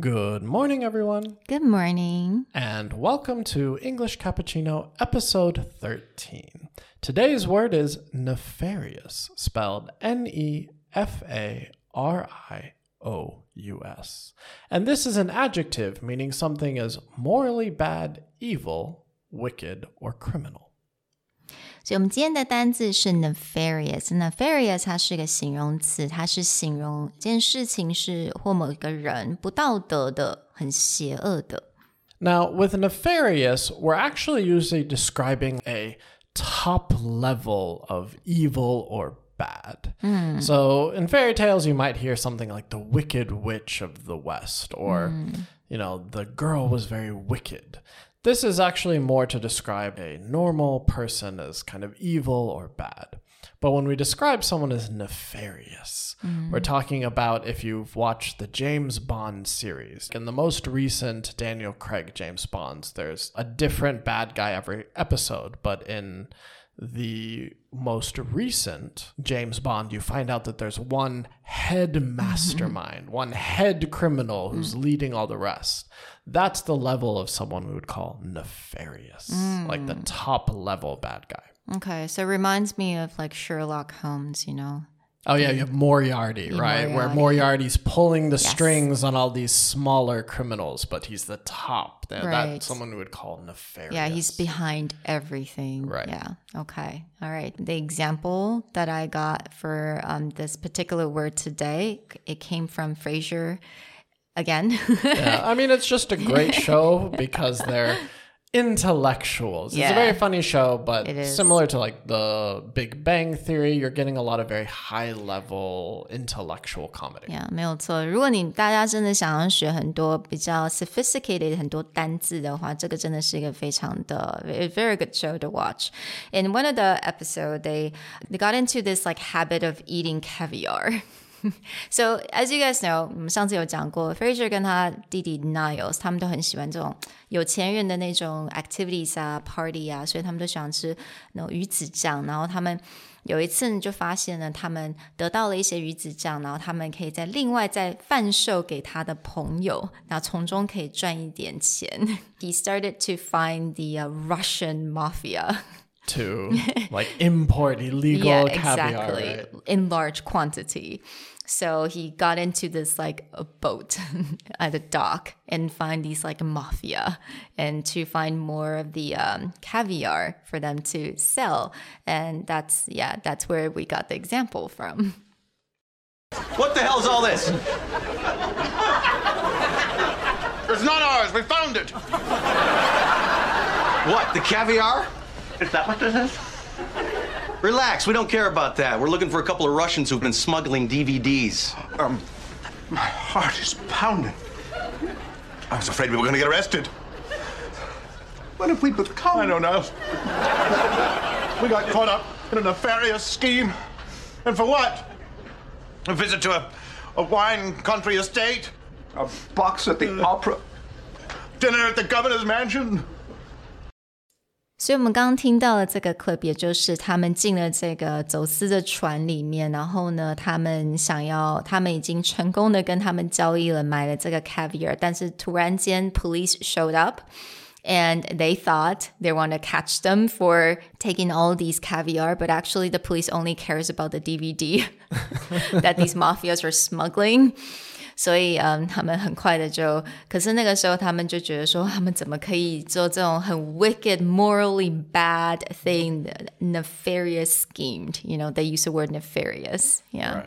Good morning, everyone, Good morning. and welcome to English Cappuccino episode 13. Today's word is nefarious, spelled N E F A R I O U S. And this is an adjective meaning something is morally bad, evil, wicked, or criminal. 所以我们今天的单字是 nefarious。nefarious 它是一个形容词，它是形容一件事情是或某一个人不道德的、很邪恶的。 Now, with nefarious, we're actually usually describing a top level of evil or bad. So, in fairy tales, you might hear something like the Wicked Witch of the West, or, you know, the girl was very wicked. This is actually more to describe a normal person as kind of evil or bad. But when we describe someone as nefarious, mm-hmm. we're talking about if you've watched the James Bond series. In the most recent Daniel Craig James Bonds, there's a different bad guy every episode. But in the most recent James Bond, you find out that there's one head mastermind, one head criminal who's mm. leading all the rest. That's the level of someone we would call nefarious, like the mm. top level bad guy. Okay, so it reminds me of like Sherlock Holmes, you know. Oh yeah, you have Moriarty, right? Where Moriarty's pulling the strings on all these smaller criminals, but he's the top. That, Right. That's someone would call nefarious. Yeah, he's behind everything. Right. Yeah. Okay. All right. The example that I got for um, this particular word today, it came from Frasier again. yeah, I mean, it's just a great show because they're intellectuals. It's a Yeah. very funny show, but It is. similar to like the Big Bang Theory, you're getting a lot of very high level intellectual comedy. Yeah，没有错。如果你大家真的想要学很多比较 sophisticated 很多单字的话，这个真的是一个非常的 a very good show to watch. In one of the episode, they they got into this like habit of eating caviar. so as you guys know，我们上次有讲过，Frasier 跟他弟弟 Niles，他们都很喜欢这种有钱人的那种 activities 啊、party 啊，所以他们都喜欢吃那种鱼子酱。然后他们有一次呢，就发现呢，他们得到了一些鱼子酱，然后他们可以在另外再贩售给他的朋友，然后从中可以赚一点钱。He started to find the、uh, Russian mafia. To like import illegal yeah, caviar. exactly. right? In large quantity. So he got into this like a boat at a dock and find these like mafia and to find more of the um, caviar for them to sell. And that's, yeah, that's where we got the example from. What the hell's all this? It's not ours. We found it. What, the caviar? Is that what this is? Relax, we don't care about that. We're looking for a couple of Russians who've been smuggling DVDs. Um, my heart is pounding. I was afraid we were going to get arrested. What if we become? I don't know. we got caught up in a nefarious scheme. And for what? A visit to a, a wine country estate? A box at the opera? Dinner at the governor's mansion? 所以我们刚刚听到的这个 clip，也就是他们进了这个走私的船里面，然后呢，他们想要，他们已经成功的跟他们交易了，买了这个 caviar，但是突然间 police showed up。And they thought they want to catch them for taking all these caviar, but actually the police only cares about the DVD that these mafias are smuggling. 所以，嗯，他们很快的就，可是那个时候他们就觉得说，他们怎么可以做这种很 wicked, morally bad thing, nefarious schemed? You know, they use the word nefarious. Yeah.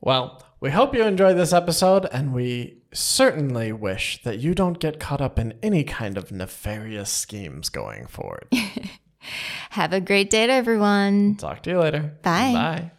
Well, we hope you enjoyed this episode, and we certainly wish that you don't get caught up in any kind of nefarious schemes going forward. Have a great day, everyone. Talk to you later. Bye. Bye.